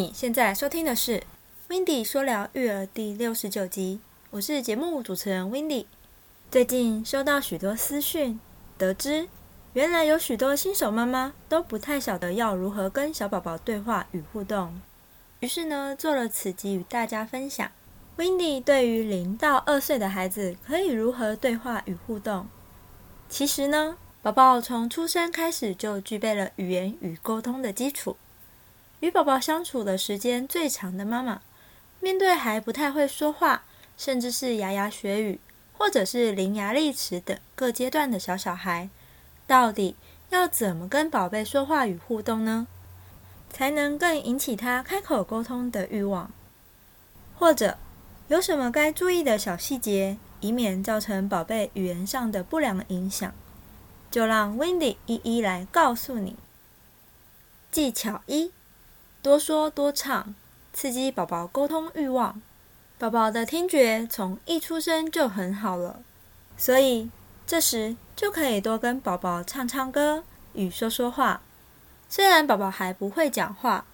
你现在收听的是《w i n d y 说聊育儿》第六十九集，我是节目主持人 w i n d y 最近收到许多私讯，得知原来有许多新手妈妈都不太晓得要如何跟小宝宝对话与互动，于是呢，做了此集与大家分享。w i n d y 对于零到二岁的孩子可以如何对话与互动？其实呢。宝宝从出生开始就具备了语言与沟通的基础。与宝宝相处的时间最长的妈妈，面对还不太会说话，甚至是牙牙学语，或者是伶牙俐齿等各阶段的小小孩，到底要怎么跟宝贝说话与互动呢？才能更引起他开口沟通的欲望？或者有什么该注意的小细节，以免造成宝贝语言上的不良影响？就让 Wendy 一一来告诉你。技巧一：多说多唱，刺激宝宝沟通欲望。宝宝的听觉从一出生就很好了，所以这时就可以多跟宝宝唱唱歌与说说话。虽然宝宝还不会讲话，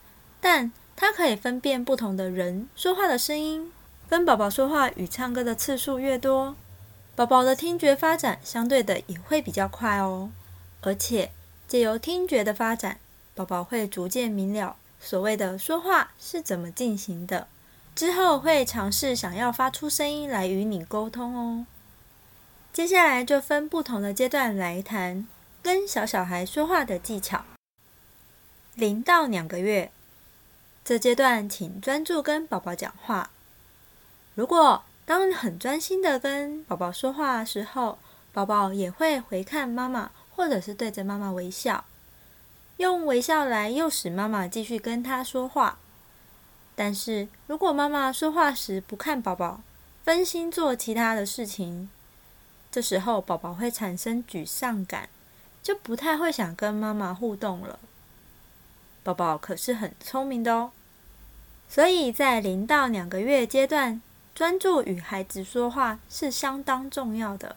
但他可以分辨不同的人说话的声音。跟宝宝说话与唱歌的次数越多，宝宝的听觉发展相对的也会比较快哦，而且借由听觉的发展，宝宝会逐渐明了所谓的说话是怎么进行的，之后会尝试想要发出声音来与你沟通哦。接下来就分不同的阶段来谈跟小小孩说话的技巧。零到两个月这阶段，请专注跟宝宝讲话。如果当你很专心的跟宝宝说话的时候，宝宝也会回看妈妈，或者是对着妈妈微笑，用微笑来诱使妈妈继续跟他说话。但是如果妈妈说话时不看宝宝，分心做其他的事情，这时候宝宝会产生沮丧感，就不太会想跟妈妈互动了。宝宝可是很聪明的哦，所以在零到两个月阶段。专注与孩子说话是相当重要的，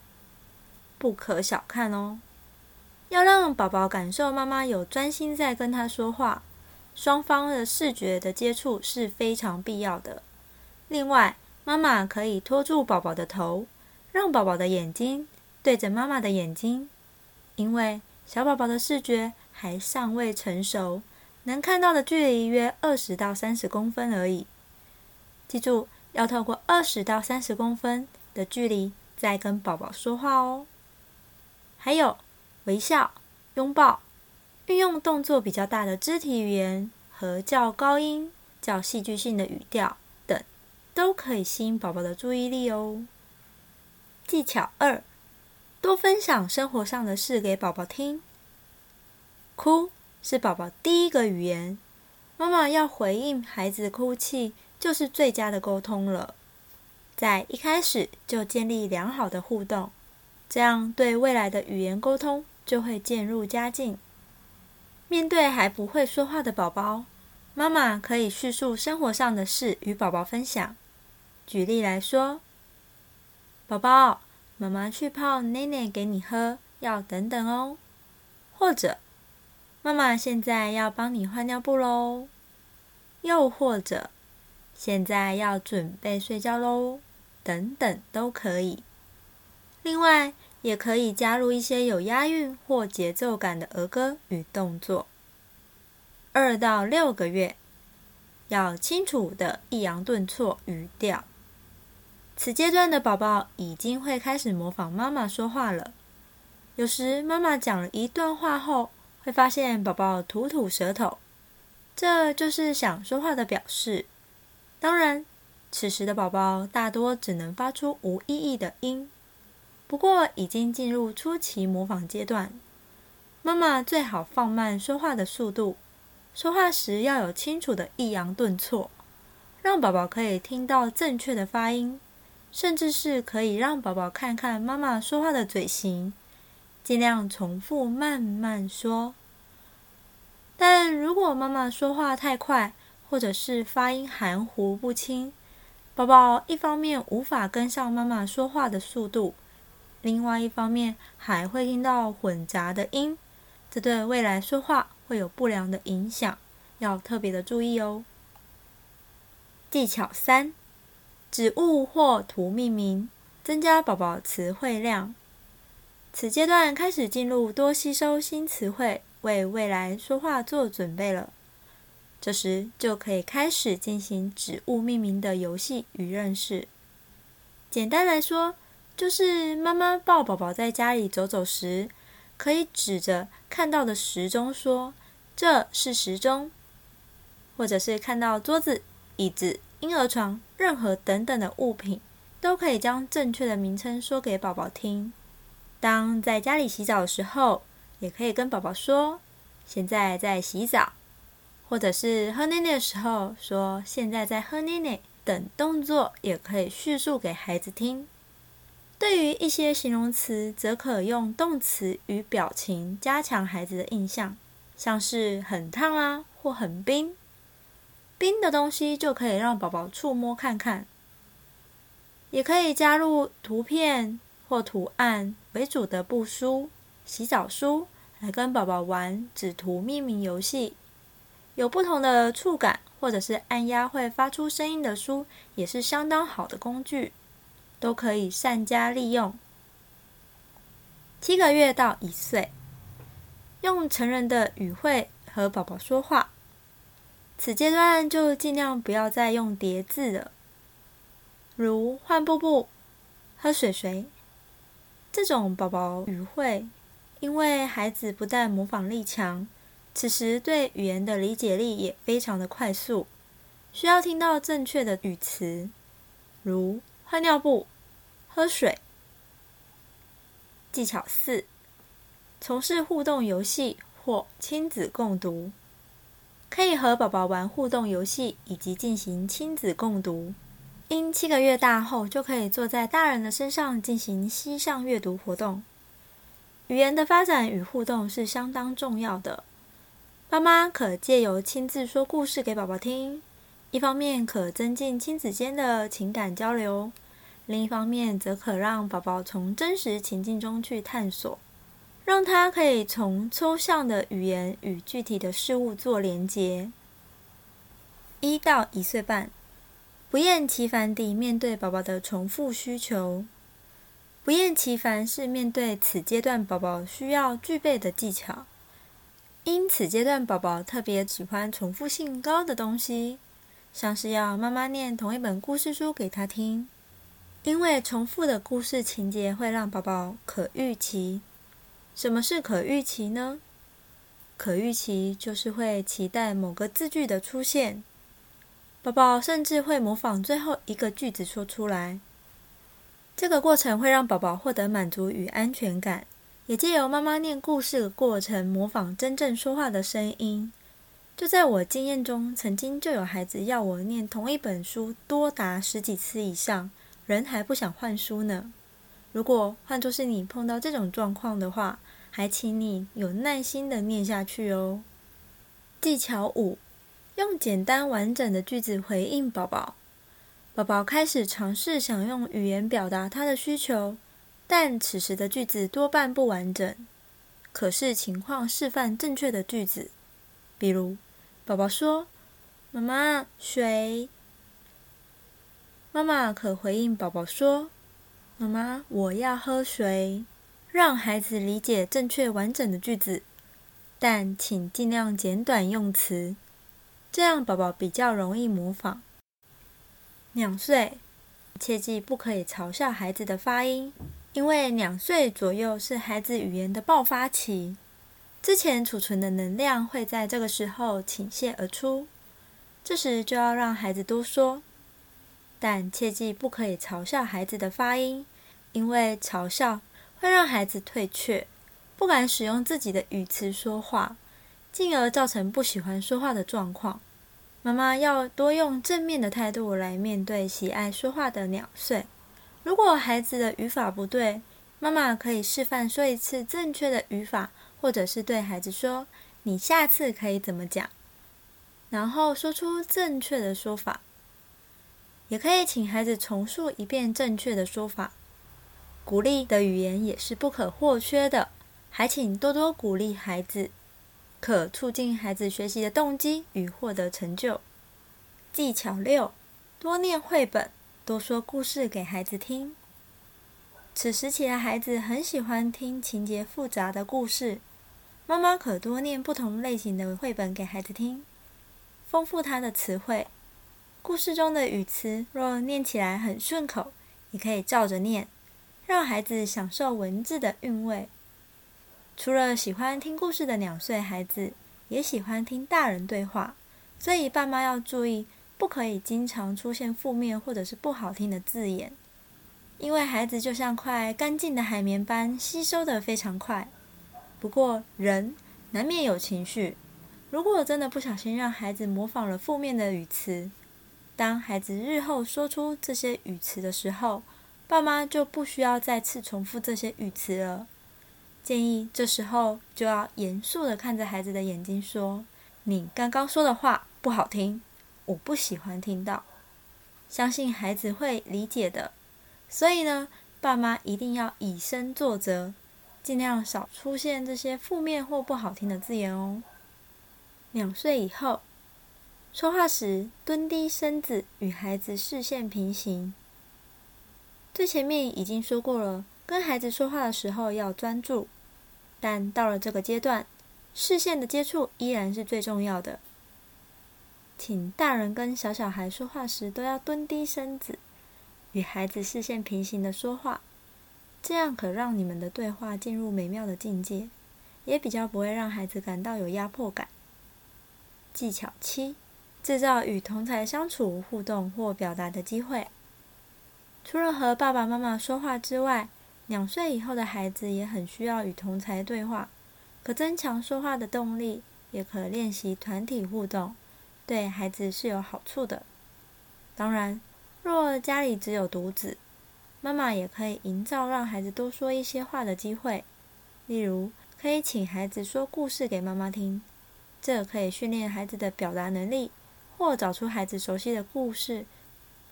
不可小看哦。要让宝宝感受妈妈有专心在跟他说话，双方的视觉的接触是非常必要的。另外，妈妈可以托住宝宝的头，让宝宝的眼睛对着妈妈的眼睛，因为小宝宝的视觉还尚未成熟，能看到的距离约二十到三十公分而已。记住。要透过二十到三十公分的距离再跟宝宝说话哦。还有微笑、拥抱、运用动作比较大的肢体语言和较高音、较戏剧性的语调等，都可以吸引宝宝的注意力哦。技巧二：多分享生活上的事给宝宝听。哭是宝宝第一个语言，妈妈要回应孩子哭泣。就是最佳的沟通了，在一开始就建立良好的互动，这样对未来的语言沟通就会渐入佳境。面对还不会说话的宝宝，妈妈可以叙述生活上的事与宝宝分享。举例来说，宝宝，妈妈去泡奶奶给你喝，要等等哦。或者，妈妈现在要帮你换尿布喽。又或者。现在要准备睡觉喽，等等都可以。另外，也可以加入一些有押韵或节奏感的儿歌与动作。二到六个月，要清楚的抑扬顿挫语调。此阶段的宝宝已经会开始模仿妈妈说话了。有时妈妈讲了一段话后，会发现宝宝吐吐舌头，这就是想说话的表示。当然，此时的宝宝大多只能发出无意义的音，不过已经进入初期模仿阶段。妈妈最好放慢说话的速度，说话时要有清楚的抑扬顿挫，让宝宝可以听到正确的发音，甚至是可以让宝宝看看妈妈说话的嘴型，尽量重复慢慢说。但如果妈妈说话太快，或者是发音含糊不清，宝宝一方面无法跟上妈妈说话的速度，另外一方面还会听到混杂的音，这对未来说话会有不良的影响，要特别的注意哦。技巧三：指物或图命名，增加宝宝词汇量。此阶段开始进入多吸收新词汇，为未来说话做准备了。这时就可以开始进行指物命名的游戏与认识。简单来说，就是妈妈抱宝宝在家里走走时，可以指着看到的时钟说：“这是时钟。”或者是看到桌子、椅子、婴儿床，任何等等的物品，都可以将正确的名称说给宝宝听。当在家里洗澡的时候，也可以跟宝宝说：“现在在洗澡。”或者是喝奶奶的时候说“现在在喝奶奶”等动作，也可以叙述给孩子听。对于一些形容词，则可用动词与表情加强孩子的印象，像是很烫啊，或很冰。冰的东西就可以让宝宝触摸看看，也可以加入图片或图案为主的布书、洗澡书，来跟宝宝玩指图命名游戏。有不同的触感，或者是按压会发出声音的书，也是相当好的工具，都可以善加利用。七个月到一岁，用成人的语汇和宝宝说话。此阶段就尽量不要再用叠字了，如换布布、喝水水这种宝宝语汇，因为孩子不但模仿力强。此时对语言的理解力也非常的快速，需要听到正确的语词，如换尿布、喝水。技巧四：从事互动游戏或亲子共读，可以和宝宝玩互动游戏，以及进行亲子共读。因七个月大后就可以坐在大人的身上进行膝上阅读活动。语言的发展与互动是相当重要的。妈妈可借由亲自说故事给宝宝听，一方面可增进亲子间的情感交流，另一方面则可让宝宝从真实情境中去探索，让他可以从抽象的语言与具体的事物做连结。一到一岁半，不厌其烦地面对宝宝的重复需求。不厌其烦是面对此阶段宝宝需要具备的技巧。因此阶段宝宝特别喜欢重复性高的东西，像是要妈妈念同一本故事书给他听，因为重复的故事情节会让宝宝可预期。什么是可预期呢？可预期就是会期待某个字句的出现，宝宝甚至会模仿最后一个句子说出来。这个过程会让宝宝获得满足与安全感。也借由妈妈念故事的过程，模仿真正说话的声音。就在我经验中，曾经就有孩子要我念同一本书多达十几次以上，人还不想换书呢。如果换作是你碰到这种状况的话，还请你有耐心的念下去哦。技巧五：用简单完整的句子回应宝宝。宝宝开始尝试想用语言表达他的需求。但此时的句子多半不完整，可视情况示范正确的句子。比如，宝宝说：“妈妈，水。”妈妈可回应宝宝说：“妈妈，我要喝水。”让孩子理解正确完整的句子，但请尽量简短用词，这样宝宝比较容易模仿。两岁，切记不可以嘲笑孩子的发音。因为两岁左右是孩子语言的爆发期，之前储存的能量会在这个时候倾泻而出，这时就要让孩子多说，但切记不可以嘲笑孩子的发音，因为嘲笑会让孩子退却，不敢使用自己的语词说话，进而造成不喜欢说话的状况。妈妈要多用正面的态度来面对喜爱说话的两岁。如果孩子的语法不对，妈妈可以示范说一次正确的语法，或者是对孩子说：“你下次可以怎么讲？”然后说出正确的说法。也可以请孩子重述一遍正确的说法。鼓励的语言也是不可或缺的，还请多多鼓励孩子，可促进孩子学习的动机与获得成就。技巧六：多念绘本，多说故事给孩子听。此时起的孩子很喜欢听情节复杂的故事，妈妈可多念不同类型的绘本给孩子听，丰富他的词汇。故事中的语词若念起来很顺口，也可以照着念，让孩子享受文字的韵味。除了喜欢听故事的两岁孩子，也喜欢听大人对话，所以爸妈要注意，不可以经常出现负面或者是不好听的字眼。因为孩子就像块干净的海绵般，吸收的非常快。不过人难免有情绪，如果真的不小心让孩子模仿了负面的语词，当孩子日后说出这些语词的时候，爸妈就不需要再次重复这些语词了。建议这时候就要严肃的看着孩子的眼睛说：“你刚刚说的话不好听，我不喜欢听到。”相信孩子会理解的。所以呢，爸妈一定要以身作则，尽量少出现这些负面或不好听的字眼哦。两岁以后，说话时蹲低身子，与孩子视线平行。最前面已经说过了，跟孩子说话的时候要专注，但到了这个阶段，视线的接触依然是最重要的。请大人跟小小孩说话时都要蹲低身子。与孩子视线平行的说话，这样可让你们的对话进入美妙的境界，也比较不会让孩子感到有压迫感。技巧七：制造与同才相处、互动或表达的机会。除了和爸爸妈妈说话之外，两岁以后的孩子也很需要与同才对话，可增强说话的动力，也可练习团体互动，对孩子是有好处的。当然。若家里只有独子，妈妈也可以营造让孩子多说一些话的机会。例如，可以请孩子说故事给妈妈听，这可以训练孩子的表达能力；或找出孩子熟悉的故事，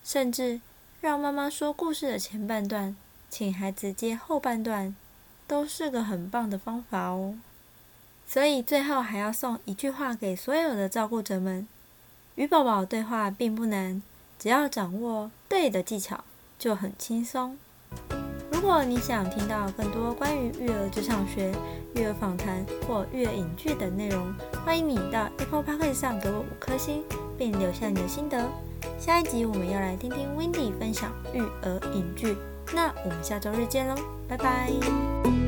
甚至让妈妈说故事的前半段，请孩子接后半段，都是个很棒的方法哦。所以最后还要送一句话给所有的照顾者们：与宝宝对话并不难。只要掌握对的技巧，就很轻松。如果你想听到更多关于育儿职场学、育儿访谈或育儿影剧等内容，欢迎你到 Apple Podcast 上给我五颗星，并留下你的心得。下一集我们要来听听 Wendy 分享育儿影剧，那我们下周日见喽，拜拜。